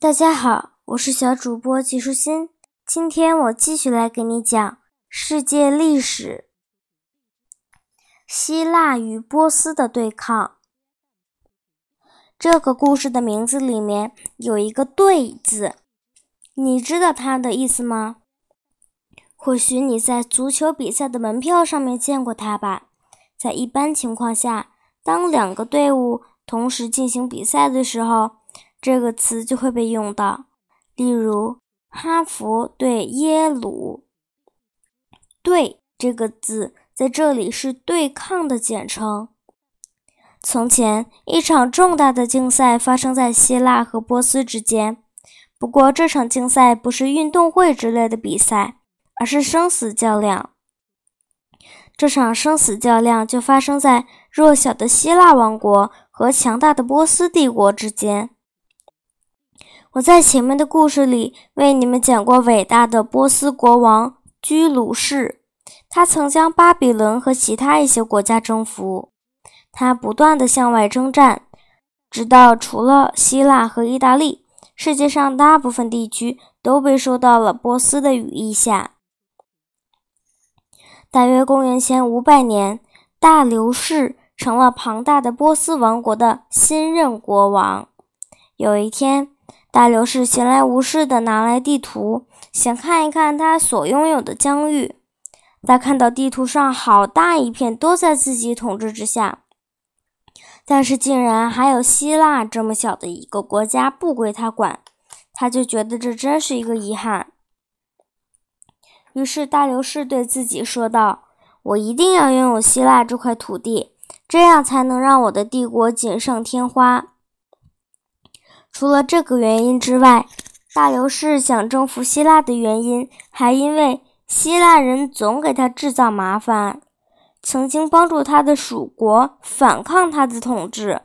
大家好，我是小主播季舒心。今天我继续来给你讲世界历史：希腊与波斯的对抗。这个故事的名字里面有一个“对”字，你知道它的意思吗？或许你在足球比赛的门票上面见过它吧。在一般情况下，当两个队伍同时进行比赛的时候，这个词就会被用到，例如哈佛对耶鲁。对这个字在这里是对抗的简称。从前，一场重大的竞赛发生在希腊和波斯之间。不过，这场竞赛不是运动会之类的比赛，而是生死较量。这场生死较量就发生在弱小的希腊王国和强大的波斯帝国之间。我在前面的故事里为你们讲过伟大的波斯国王居鲁士，他曾将巴比伦和其他一些国家征服。他不断地向外征战，直到除了希腊和意大利，世界上大部分地区都被收到了波斯的羽翼下。大约公元前五百年，大流士成了庞大的波斯王国的新任国王。有一天，大流士闲来无事地拿来地图，想看一看他所拥有的疆域。他看到地图上好大一片都在自己统治之下，但是竟然还有希腊这么小的一个国家不归他管，他就觉得这真是一个遗憾。于是大流士对自己说道：“我一定要拥有希腊这块土地，这样才能让我的帝国锦上添花。”除了这个原因之外，大流士想征服希腊的原因，还因为希腊人总给他制造麻烦，曾经帮助他的属国反抗他的统治。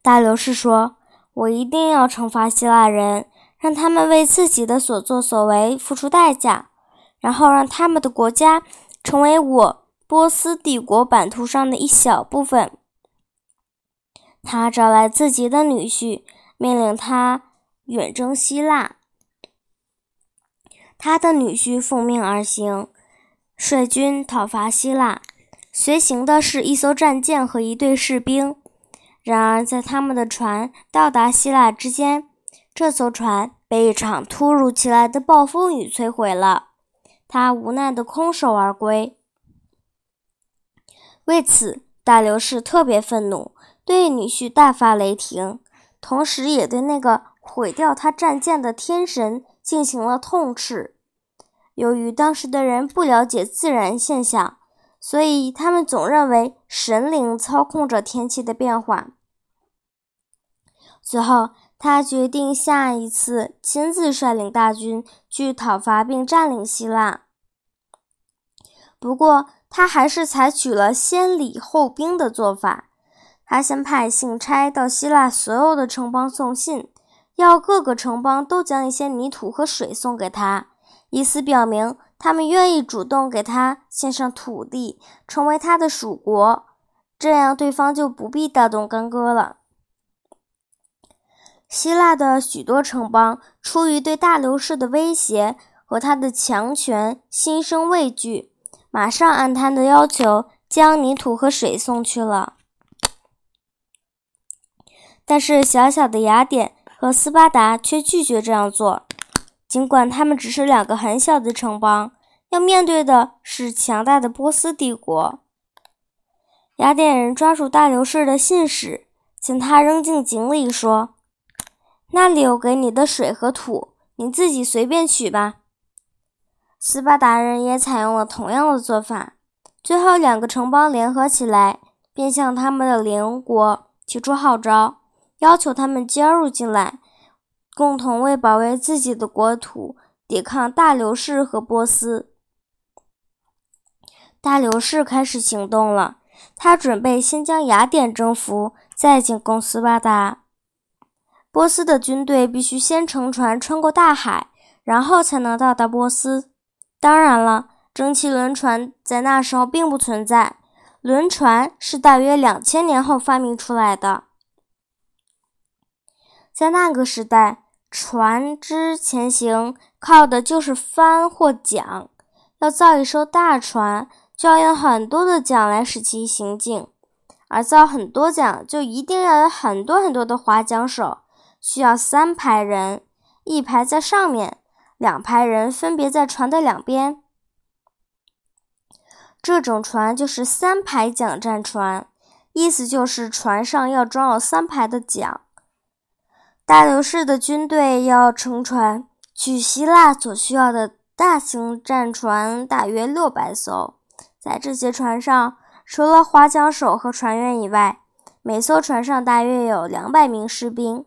大流士说：“我一定要惩罚希腊人，让他们为自己的所作所为付出代价，然后让他们的国家成为我波斯帝国版图上的一小部分。”他找来自己的女婿，命令他远征希腊。他的女婿奉命而行，率军讨伐希腊。随行的是一艘战舰和一队士兵。然而，在他们的船到达希腊之间，这艘船被一场突如其来的暴风雨摧毁了。他无奈的空手而归。为此，大流士特别愤怒。对女婿大发雷霆，同时也对那个毁掉他战舰的天神进行了痛斥。由于当时的人不了解自然现象，所以他们总认为神灵操控着天气的变化。最后，他决定下一次亲自率领大军去讨伐并占领希腊。不过，他还是采取了先礼后兵的做法。他先派信差到希腊所有的城邦送信，要各个城邦都将一些泥土和水送给他，以此表明他们愿意主动给他献上土地，成为他的属国。这样对方就不必大动干戈了。希腊的许多城邦出于对大流士的威胁和他的强权心生畏惧，马上按他的要求将泥土和水送去了。但是，小小的雅典和斯巴达却拒绝这样做。尽管他们只是两个很小的城邦，要面对的是强大的波斯帝国。雅典人抓住大流士的信使，将他扔进井里，说：“那里有给你的水和土，你自己随便取吧。”斯巴达人也采用了同样的做法。最后，两个城邦联合起来，便向他们的邻国提出号召。要求他们加入进来，共同为保卫自己的国土抵抗大流士和波斯。大流士开始行动了，他准备先将雅典征服，再进攻斯巴达。波斯的军队必须先乘船穿过大海，然后才能到达波斯。当然了，蒸汽轮船在那时候并不存在，轮船是大约两千年后发明出来的。在那个时代，船只前行靠的就是帆或桨。要造一艘大船，就要用很多的桨来使其行进，而造很多桨，就一定要有很多很多的划桨手，需要三排人，一排在上面，两排人分别在船的两边。这种船就是三排桨战船，意思就是船上要装有三排的桨。大流士的军队要乘船去希腊所需要的。大型战船大约六百艘，在这些船上，除了划桨手和船员以外，每艘船上大约有两百名士兵。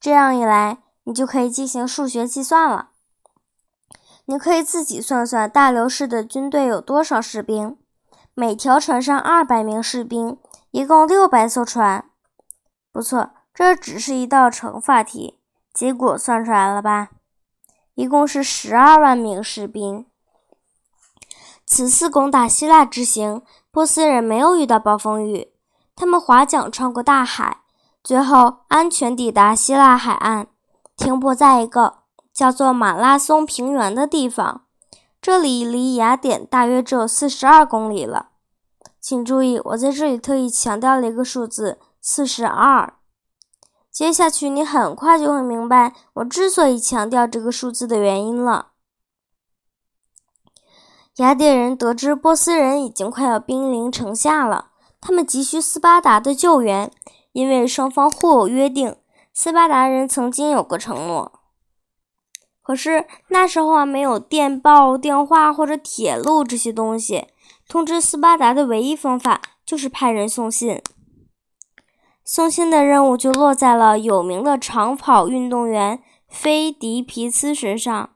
这样一来，你就可以进行数学计算了。你可以自己算算大流士的军队有多少士兵。每条船上二百名士兵，一共六百艘船。不错，这只是一道乘法题，结果算出来了吧？一共是十二万名士兵。此次攻打希腊之行，波斯人没有遇到暴风雨，他们划桨穿过大海，最后安全抵达希腊海岸，停泊在一个叫做马拉松平原的地方。这里离雅典大约只有四十二公里了。请注意，我在这里特意强调了一个数字：四十二。接下去，你很快就会明白我之所以强调这个数字的原因了。雅典人得知波斯人已经快要兵临城下了，他们急需斯巴达的救援，因为双方互有约定。斯巴达人曾经有过承诺，可是那时候啊，没有电报、电话或者铁路这些东西，通知斯巴达的唯一方法就是派人送信。送信的任务就落在了有名的长跑运动员菲迪皮斯身上。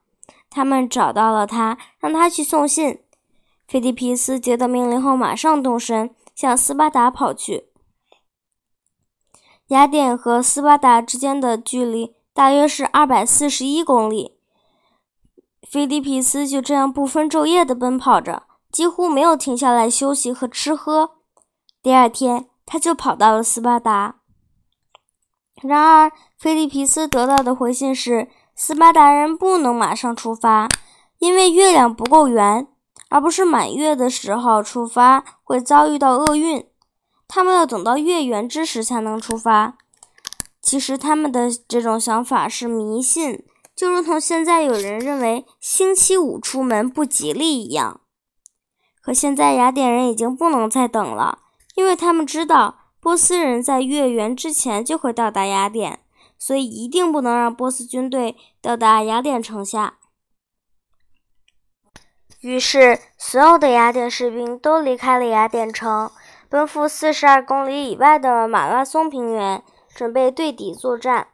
他们找到了他，让他去送信。菲迪皮斯接到命令后，马上动身向斯巴达跑去。雅典和斯巴达之间的距离大约是二百四十一公里。菲迪皮斯就这样不分昼夜地奔跑着，几乎没有停下来休息和吃喝。第二天。他就跑到了斯巴达。然而，菲利皮斯得到的回信是：斯巴达人不能马上出发，因为月亮不够圆，而不是满月的时候出发会遭遇到厄运。他们要等到月圆之时才能出发。其实，他们的这种想法是迷信，就如同现在有人认为星期五出门不吉利一样。可现在，雅典人已经不能再等了。因为他们知道波斯人在月圆之前就会到达雅典，所以一定不能让波斯军队到达雅典城下。于是，所有的雅典士兵都离开了雅典城，奔赴四十二公里以外的马拉松平原，准备对敌作战。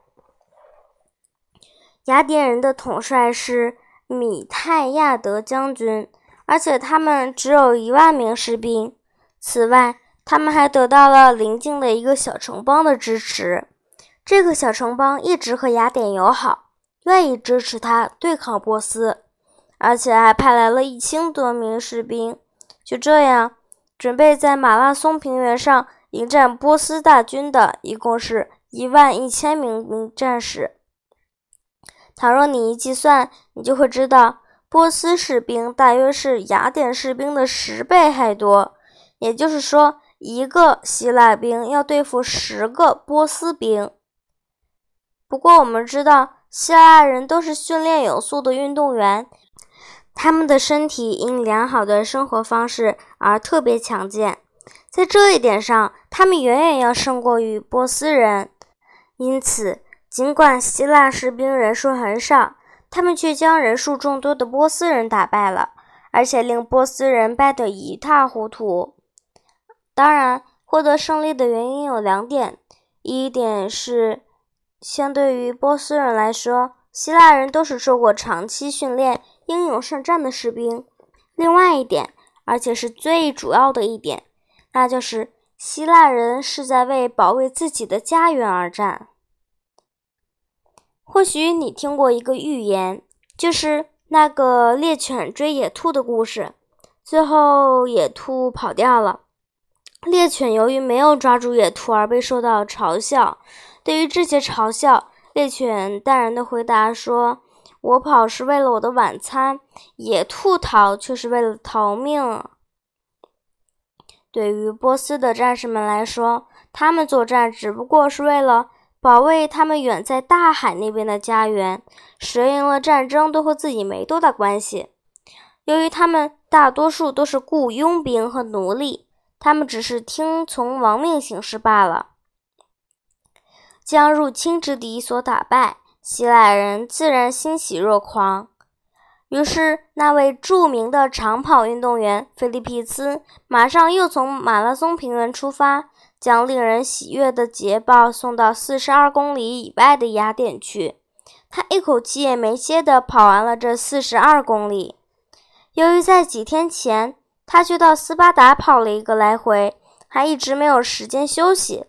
雅典人的统帅是米泰亚德将军，而且他们只有一万名士兵。此外，他们还得到了邻近的一个小城邦的支持。这个小城邦一直和雅典友好，愿意支持他对抗波斯，而且还派来了一千多名士兵。就这样，准备在马拉松平原上迎战波斯大军的，一共是一万一千名名战士。倘若你一计算，你就会知道，波斯士兵大约是雅典士兵的十倍还多。也就是说。一个希腊兵要对付十个波斯兵。不过，我们知道希腊人都是训练有素的运动员，他们的身体因良好的生活方式而特别强健，在这一点上，他们远远要胜过于波斯人。因此，尽管希腊士兵人数很少，他们却将人数众多的波斯人打败了，而且令波斯人败得一塌糊涂。当然，获得胜利的原因有两点：一点是，相对于波斯人来说，希腊人都是受过长期训练、英勇善战的士兵；另外一点，而且是最主要的一点，那就是希腊人是在为保卫自己的家园而战。或许你听过一个寓言，就是那个猎犬追野兔的故事，最后野兔跑掉了。猎犬由于没有抓住野兔而被受到嘲笑，对于这些嘲笑，猎犬淡然的回答说：“我跑是为了我的晚餐，野兔逃却是为了逃命。”对于波斯的战士们来说，他们作战只不过是为了保卫他们远在大海那边的家园。谁赢了战争都和自己没多大关系。由于他们大多数都是雇佣兵和奴隶，他们只是听从王命行事罢了。将入侵之敌所打败，希腊人自然欣喜若狂。于是，那位著名的长跑运动员菲利皮斯马上又从马拉松平原出发，将令人喜悦的捷报送到四十二公里以外的雅典去。他一口气也没歇地跑完了这四十二公里。由于在几天前他就到斯巴达跑了一个来回，还一直没有时间休息，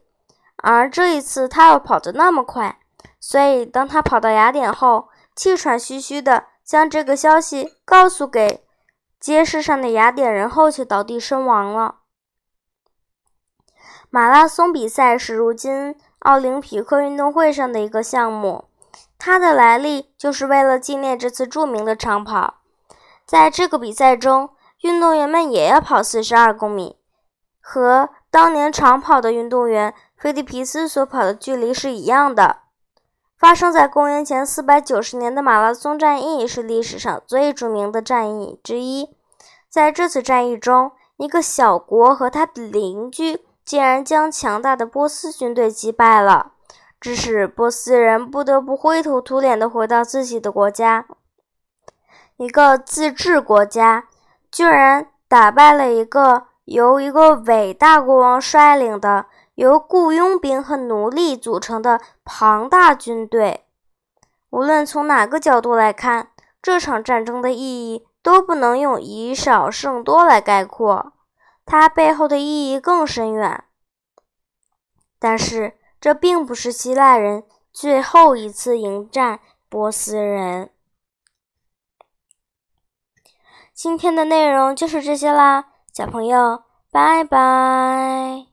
而这一次他又跑得那么快，所以当他跑到雅典后，气喘吁吁的。将这个消息告诉给街市上的雅典人后，却倒地身亡了。马拉松比赛是如今奥林匹克运动会上的一个项目，它的来历就是为了纪念这次著名的长跑。在这个比赛中，运动员们也要跑四十二公里，和当年长跑的运动员菲利皮斯所跑的距离是一样的。发生在公元前四百九十年的马拉松战役是历史上最著名的战役之一。在这次战役中，一个小国和他的邻居竟然将强大的波斯军队击败了，致使波斯人不得不灰头土脸地回到自己的国家。一个自治国家居然打败了一个由一个伟大国王率领的。由雇佣兵和奴隶组成的庞大军队，无论从哪个角度来看，这场战争的意义都不能用以少胜多来概括，它背后的意义更深远。但是，这并不是希腊人最后一次迎战波斯人。今天的内容就是这些啦，小朋友，拜拜。